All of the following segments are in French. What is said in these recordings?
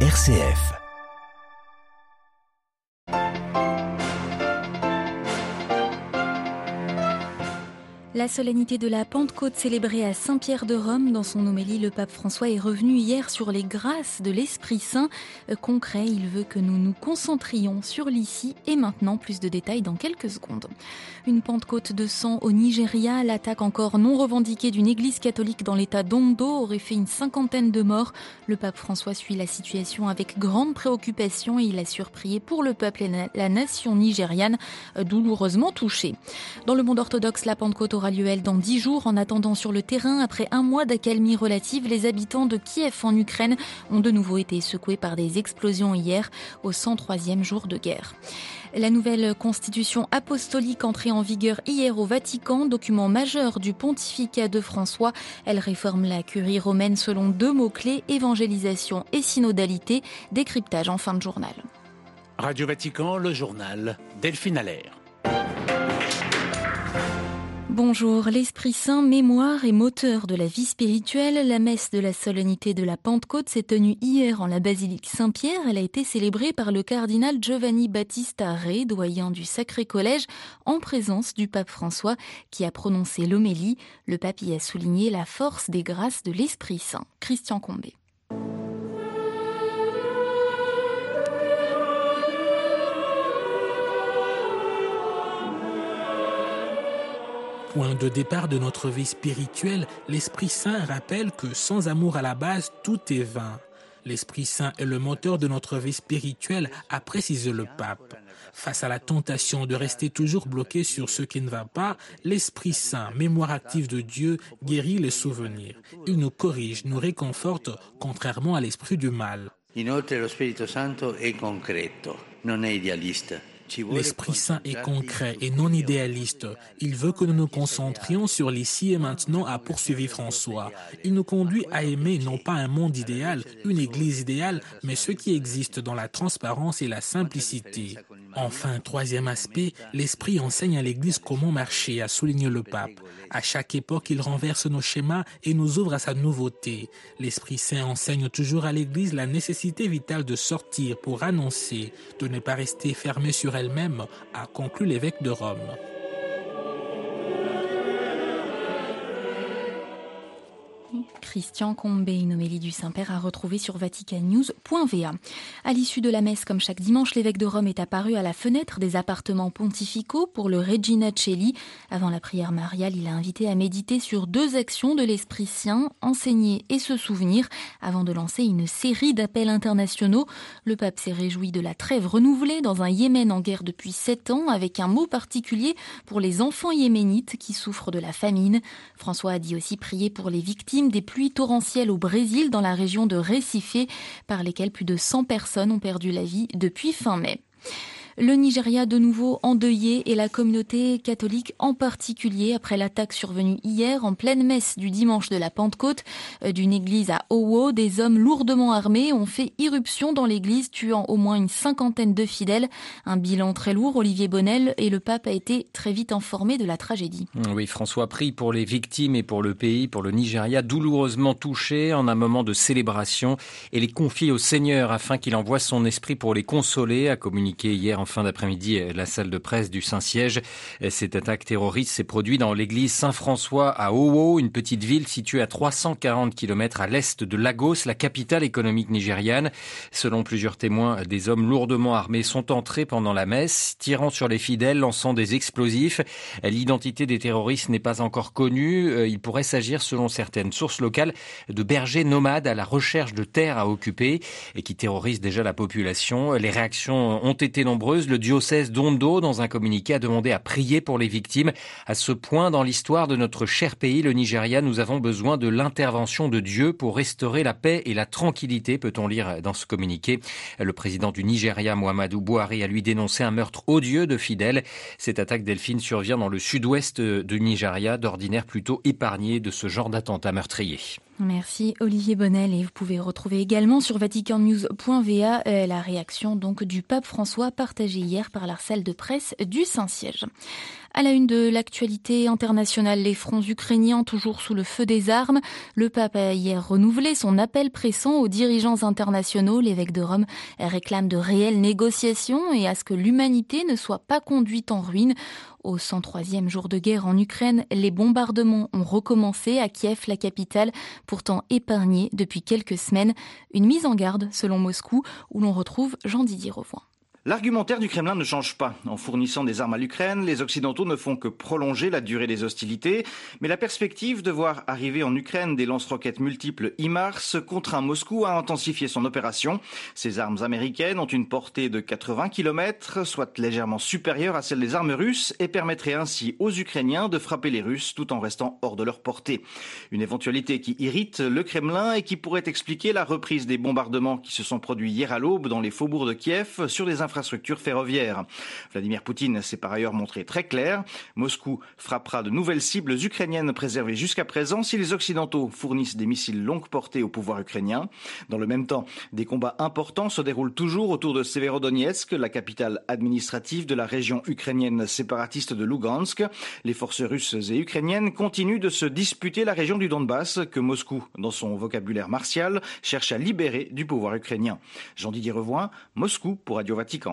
RCF. La solennité de la Pentecôte célébrée à Saint-Pierre de Rome, dans son homélie, le pape François est revenu hier sur les grâces de l'Esprit Saint. Euh, concret, il veut que nous nous concentrions sur l'ici et maintenant. Plus de détails dans quelques secondes. Une Pentecôte de sang au Nigeria, l'attaque encore non revendiquée d'une église catholique dans l'état d'Ondo aurait fait une cinquantaine de morts. Le pape François suit la situation avec grande préoccupation et il a surpris pour le peuple et la nation nigériane euh, douloureusement touchée. Dans le monde orthodoxe, la Pentecôte aura lieu, dans dix jours. En attendant sur le terrain, après un mois d'accalmie relative, les habitants de Kiev en Ukraine ont de nouveau été secoués par des explosions hier, au 103e jour de guerre. La nouvelle constitution apostolique entrée en vigueur hier au Vatican, document majeur du pontificat de François. Elle réforme la curie romaine selon deux mots-clés, évangélisation et synodalité, décryptage en fin de journal. Radio Vatican, le journal Delphine Allaire. Bonjour, l'Esprit Saint, mémoire et moteur de la vie spirituelle, la messe de la solennité de la Pentecôte s'est tenue hier en la basilique Saint-Pierre. Elle a été célébrée par le cardinal Giovanni Battista Re, doyen du Sacré Collège, en présence du pape François, qui a prononcé l'homélie. Le pape y a souligné la force des grâces de l'Esprit Saint. Christian Combé. Point de départ de notre vie spirituelle, l'Esprit Saint rappelle que sans amour à la base, tout est vain. L'Esprit Saint est le moteur de notre vie spirituelle, a précisé le pape. Face à la tentation de rester toujours bloqué sur ce qui ne va pas, l'Esprit Saint, mémoire active de Dieu, guérit les souvenirs. Il nous corrige, nous réconforte, contrairement à l'esprit du mal. Inoltre, non. L'Esprit Saint est concret et non idéaliste. Il veut que nous nous concentrions sur l'ici et maintenant à poursuivre François. Il nous conduit à aimer non pas un monde idéal, une église idéale, mais ce qui existe dans la transparence et la simplicité. Enfin, troisième aspect, l'Esprit enseigne à l'Église comment marcher, a souligné le pape. À chaque époque, il renverse nos schémas et nous ouvre à sa nouveauté. L'Esprit Saint enseigne toujours à l'Église la nécessité vitale de sortir pour annoncer, de ne pas rester fermé sur elle-même, a conclu l'évêque de Rome. Christian Combé, une homélie du Saint-Père à retrouver sur vaticannews.va. À l'issue de la messe, comme chaque dimanche, l'évêque de Rome est apparu à la fenêtre des appartements pontificaux pour le Regina Celli. Avant la prière mariale, il a invité à méditer sur deux actions de l'Esprit Saint, enseigner et se souvenir, avant de lancer une série d'appels internationaux. Le pape s'est réjoui de la trêve renouvelée dans un Yémen en guerre depuis sept ans, avec un mot particulier pour les enfants yéménites qui souffrent de la famine. François a dit aussi prier pour les victimes des pluies torrentielles au Brésil dans la région de Recife par lesquelles plus de 100 personnes ont perdu la vie depuis fin mai. Le Nigeria de nouveau endeuillé et la communauté catholique en particulier après l'attaque survenue hier en pleine messe du dimanche de la Pentecôte euh, d'une église à Owo. Des hommes lourdement armés ont fait irruption dans l'église tuant au moins une cinquantaine de fidèles. Un bilan très lourd, Olivier Bonnel, et le pape a été très vite informé de la tragédie. Oui, François prie pour les victimes et pour le pays, pour le Nigeria douloureusement touché en un moment de célébration et les confie au Seigneur afin qu'il envoie son esprit pour les consoler, a communiqué hier en fin d'après-midi la salle de presse du Saint-Siège. Cette attaque terroriste s'est produite dans l'église Saint-François à Owo, une petite ville située à 340 km à l'est de Lagos, la capitale économique nigériane. Selon plusieurs témoins, des hommes lourdement armés sont entrés pendant la messe, tirant sur les fidèles, lançant des explosifs. L'identité des terroristes n'est pas encore connue. Il pourrait s'agir, selon certaines sources locales, de bergers nomades à la recherche de terres à occuper et qui terrorisent déjà la population. Les réactions ont été nombreuses le diocèse d'Ondo, dans un communiqué, a demandé à prier pour les victimes. À ce point dans l'histoire de notre cher pays, le Nigeria, nous avons besoin de l'intervention de Dieu pour restaurer la paix et la tranquillité, peut-on lire dans ce communiqué. Le président du Nigeria, Muhammadu Buhari, a lui dénoncé un meurtre odieux de fidèles. Cette attaque Delphine survient dans le sud-ouest du Nigeria, d'ordinaire plutôt épargné de ce genre d'attentat meurtrier. Merci Olivier Bonnel et vous pouvez retrouver également sur vaticannews.va euh, la réaction donc du pape François partagée hier par la salle de presse du Saint-Siège. À la une de l'actualité internationale, les fronts ukrainiens toujours sous le feu des armes. Le pape a hier renouvelé son appel pressant aux dirigeants internationaux. L'évêque de Rome réclame de réelles négociations et à ce que l'humanité ne soit pas conduite en ruine. Au 103e jour de guerre en Ukraine, les bombardements ont recommencé à Kiev, la capitale, pourtant épargnée depuis quelques semaines. Une mise en garde, selon Moscou, où l'on retrouve Jean-Didier Revoin. L'argumentaire du Kremlin ne change pas. En fournissant des armes à l'Ukraine, les Occidentaux ne font que prolonger la durée des hostilités. Mais la perspective de voir arriver en Ukraine des lance-roquettes multiples IMARS contraint Moscou à intensifier son opération. Ces armes américaines ont une portée de 80 km, soit légèrement supérieure à celle des armes russes, et permettraient ainsi aux Ukrainiens de frapper les Russes tout en restant hors de leur portée. Une éventualité qui irrite le Kremlin et qui pourrait expliquer la reprise des bombardements qui se sont produits hier à l'aube dans les faubourgs de Kiev sur des infrastructures infrastructures ferroviaires. Vladimir Poutine s'est par ailleurs montré très clair. Moscou frappera de nouvelles cibles ukrainiennes préservées jusqu'à présent si les Occidentaux fournissent des missiles longue portée au pouvoir ukrainien. Dans le même temps, des combats importants se déroulent toujours autour de Severodonetsk, la capitale administrative de la région ukrainienne séparatiste de Lugansk. Les forces russes et ukrainiennes continuent de se disputer la région du Donbass que Moscou, dans son vocabulaire martial, cherche à libérer du pouvoir ukrainien. Jean-Didier Revoin, Moscou pour Radio Vatican.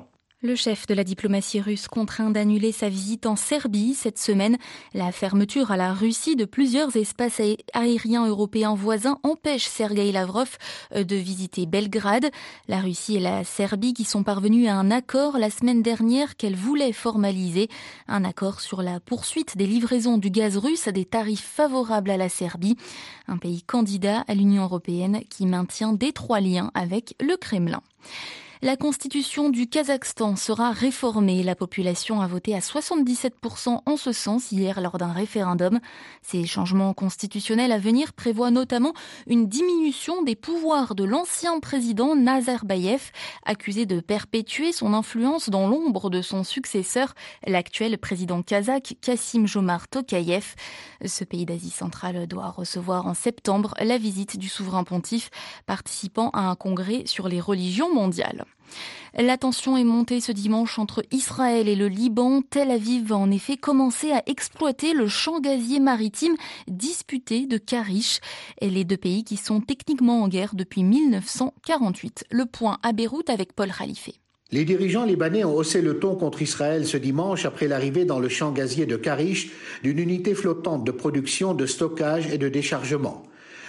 Le chef de la diplomatie russe contraint d'annuler sa visite en Serbie cette semaine. La fermeture à la Russie de plusieurs espaces aériens européens voisins empêche Sergei Lavrov euh, de visiter Belgrade. La Russie et la Serbie qui sont parvenus à un accord la semaine dernière qu'elle voulait formaliser. Un accord sur la poursuite des livraisons du gaz russe à des tarifs favorables à la Serbie. Un pays candidat à l'Union européenne qui maintient d'étroits liens avec le Kremlin. La constitution du Kazakhstan sera réformée. La population a voté à 77% en ce sens hier lors d'un référendum. Ces changements constitutionnels à venir prévoient notamment une diminution des pouvoirs de l'ancien président Nazarbayev, accusé de perpétuer son influence dans l'ombre de son successeur, l'actuel président kazakh Kassim Jomart Tokayev. Ce pays d'Asie centrale doit recevoir en septembre la visite du souverain pontife participant à un congrès sur les religions mondiales. La tension est montée ce dimanche entre Israël et le Liban. Tel Aviv va en effet commencer à exploiter le champ gazier maritime disputé de Karish les deux pays qui sont techniquement en guerre depuis 1948. Le point à Beyrouth avec Paul Khalife. Les dirigeants libanais ont haussé le ton contre Israël ce dimanche après l'arrivée dans le champ gazier de Karish d'une unité flottante de production, de stockage et de déchargement.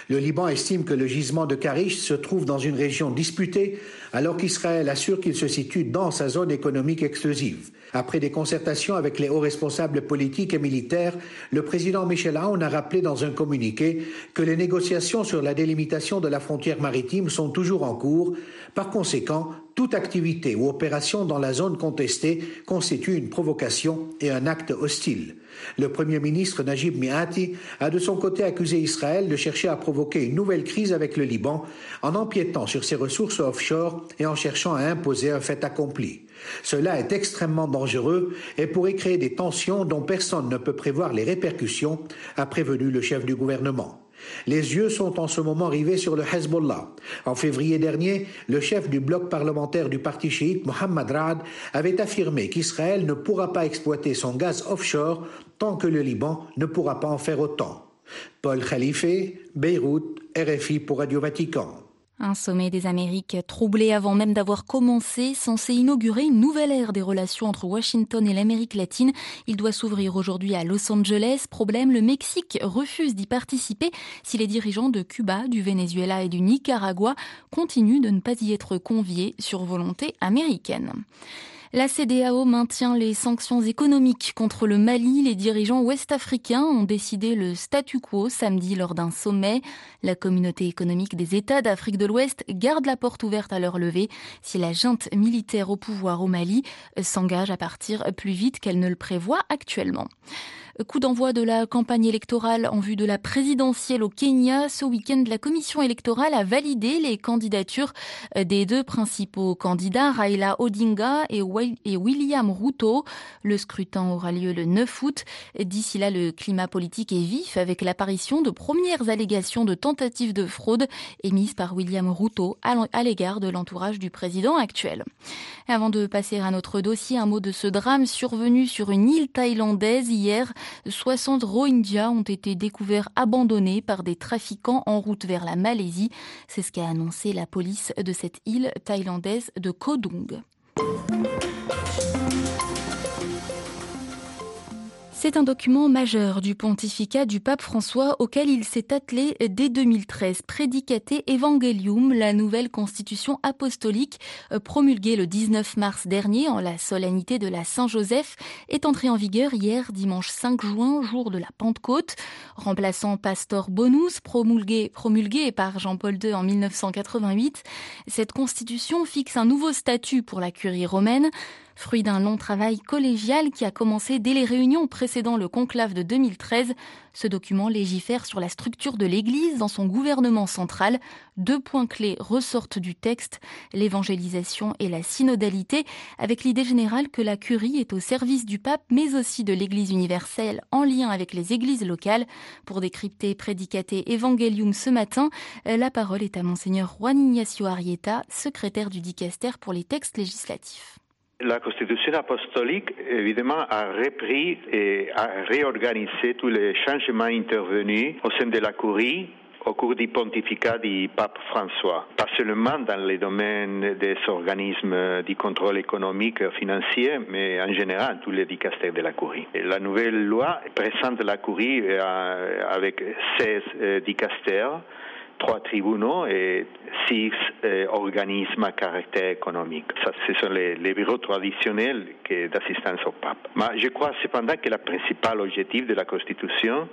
Le Liban estime que le gisement de Karish se trouve dans une région disputée, alors qu'Israël assure qu'il se situe dans sa zone économique exclusive. Après des concertations avec les hauts responsables politiques et militaires, le président Michel Aoun a rappelé dans un communiqué que les négociations sur la délimitation de la frontière maritime sont toujours en cours. Par conséquent, toute activité ou opération dans la zone contestée constitue une provocation et un acte hostile. Le Premier ministre Najib Miati a de son côté accusé Israël de chercher à provoquer une nouvelle crise avec le Liban en empiétant sur ses ressources offshore et en cherchant à imposer un fait accompli. Cela est extrêmement dangereux et pourrait créer des tensions dont personne ne peut prévoir les répercussions, a prévenu le chef du gouvernement. Les yeux sont en ce moment rivés sur le Hezbollah. En février dernier, le chef du bloc parlementaire du parti chiite, Mohammad Rad, avait affirmé qu'Israël ne pourra pas exploiter son gaz offshore tant que le Liban ne pourra pas en faire autant. Paul Khalife, Beyrouth, RFI pour Radio Vatican. Un sommet des Amériques troublé avant même d'avoir commencé, censé inaugurer une nouvelle ère des relations entre Washington et l'Amérique latine. Il doit s'ouvrir aujourd'hui à Los Angeles. Problème, le Mexique refuse d'y participer si les dirigeants de Cuba, du Venezuela et du Nicaragua continuent de ne pas y être conviés sur volonté américaine. La CDAO maintient les sanctions économiques contre le Mali. Les dirigeants ouest-africains ont décidé le statu quo samedi lors d'un sommet. La communauté économique des États d'Afrique de l'Ouest garde la porte ouverte à leur levée si la junte militaire au pouvoir au Mali s'engage à partir plus vite qu'elle ne le prévoit actuellement. Coup d'envoi de la campagne électorale en vue de la présidentielle au Kenya. Ce week-end, la commission électorale a validé les candidatures des deux principaux candidats, Raila Odinga et et William Routo. Le scrutin aura lieu le 9 août. D'ici là, le climat politique est vif avec l'apparition de premières allégations de tentatives de fraude émises par William Routo à l'égard de l'entourage du président actuel. avant de passer à notre dossier, un mot de ce drame survenu sur une île thaïlandaise hier. 60 Rohingyas ont été découverts abandonnés par des trafiquants en route vers la Malaisie. C'est ce qu'a annoncé la police de cette île thaïlandaise de Kodong. よし! C'est un document majeur du pontificat du pape François auquel il s'est attelé dès 2013. Prédicaté Evangelium, la nouvelle constitution apostolique euh, promulguée le 19 mars dernier en la solennité de la Saint-Joseph est entrée en vigueur hier dimanche 5 juin, jour de la Pentecôte. Remplaçant Pastor Bonus, promulgué, promulgué par Jean-Paul II en 1988, cette constitution fixe un nouveau statut pour la curie romaine fruit d'un long travail collégial qui a commencé dès les réunions précédant le conclave de 2013. Ce document légifère sur la structure de l'Église dans son gouvernement central. Deux points clés ressortent du texte, l'évangélisation et la synodalité, avec l'idée générale que la curie est au service du pape, mais aussi de l'Église universelle en lien avec les églises locales. Pour décrypter Prédicaté Evangelium ce matin, la parole est à Monseigneur Juan Ignacio Arrieta, secrétaire du dicaster pour les textes législatifs. La Constitution apostolique, évidemment, a repris et a réorganisé tous les changements intervenus au sein de la Curie au cours du pontificat du pape François, pas seulement dans les domaines des organismes du contrôle économique et financier, mais en général tous les dicastères de la Curie. la nouvelle loi présente la Curie euh, avec 16 euh, dicastères trois tribunaux et six euh, organismes à caractère économique. Ça, ce sont les, bureaux traditionnels d'assistance au pape. Mais je crois cependant que le principal objectif de la Constitution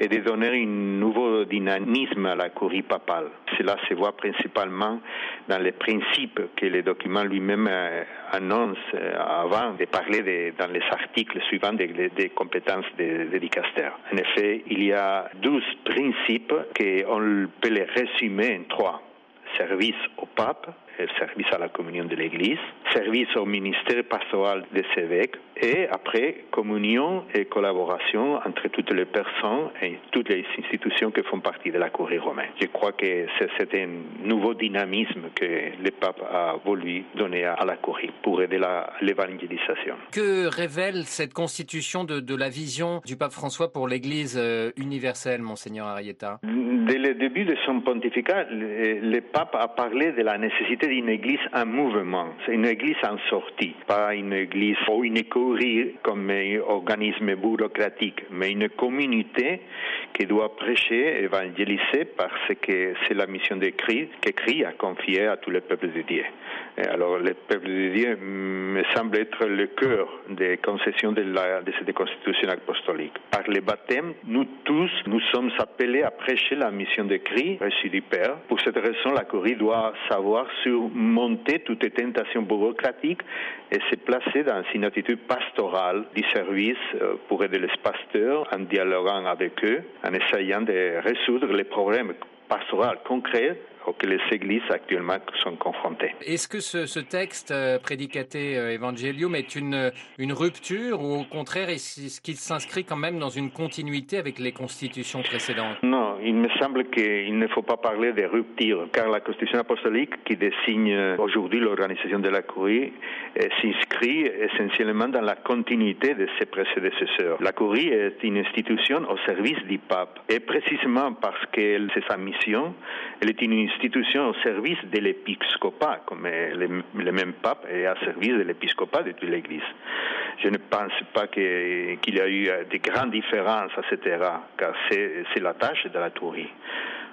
est de donner un nouveau dynamisme à la curie papale. Cela se voit principalement dans les principes que le document lui-même euh, annonce euh, avant de parler dans les articles suivants des, compétences des, des En effet, il y a douze principes qu'on peut les résumer en trois. Service au pape, service à la communion de l'Église, service au ministère pastoral des évêques et après communion et collaboration entre toutes les personnes et toutes les institutions qui font partie de la Curie romaine. Je crois que c'est un nouveau dynamisme que le pape a voulu donner à la Curie pour aider l'évangélisation. Que révèle cette constitution de, de, la vision du pape François pour l'Église euh, universelle, monseigneur Arietta? Dès le début de son pontificat, le, pape a parlé de la nécessité d'une église en mouvement, une église en sortie, pas une église ou une écurie comme un organisme bureaucratique, mais une communauté qui doit prêcher, évangéliser parce que c'est la mission de Christ que Christ a confiée à tous les peuples de Dieu. alors, le peuple de Dieu me semble être le cœur des concessions de, de cette constitution apostolique. Par le baptême, nous tous, nous sommes appelés à prêcher la mission de Christ Père. Pour cette raison, la Curie doit savoir surmonter toute tentation bureaucratique et se placer dans une attitude pastorale du service euh, pour aider les pasteurs en dialoguant avec eux, en essayant de résoudre les problèmes pastoraux concrets auxquelles les églises actuellement sont confrontées. Est-ce que ce, texte euh, prédicaté euh, Evangelium est une, une rupture ou au contraire est-ce qu'il s'inscrit quand même dans une continuité avec les constitutions précédentes? Non, il me semble qu'il ne faut pas parler de rupture car la constitution apostolique qui désigne euh, aujourd'hui l'organisation de la Curie s'inscrit essentiellement dans la continuité de ses prédécesseurs. La Curie est une institution au service du pape et précisément parce que c'est sa mission, elle est une institution au service de l'épiscopat, comme le, le, même pape est à service de l'épiscopat de toute l'Église. Je ne pense pas qu'il y a eu de grandes différences égard, car c'est la tâche de la tourie.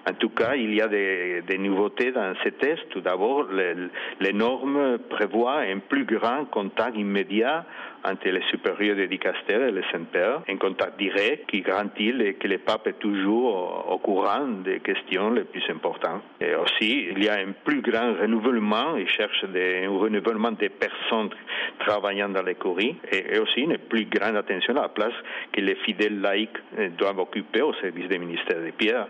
En tout cas, il y a des, nouveautés dans ces tests. Tout d'abord, les, normes prévoient un plus grand contact immédiat entre les supérieurs des dicastères et les saint-pères, un contact direct qui garantit que le pape est toujours au, courant des questions les plus importantes. Et aussi, il y a un plus grand renouvellement, il cherche un renouvellement des personnes travaillant dans les courriers, et, et, aussi une plus grande attention à la place que les fidèles laïcs doivent occuper au service des ministères de Pierre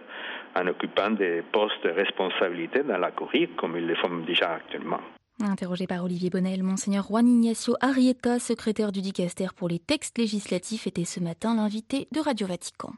en occupant des postes de responsabilité dans la Curie, comme ils le font déjà actuellement. Interrogé par Olivier Bonnel, Monseigneur Juan Ignacio Arrieta, secrétaire du dicaster pour les textes législatifs, était ce matin l'invité de Radio Vatican.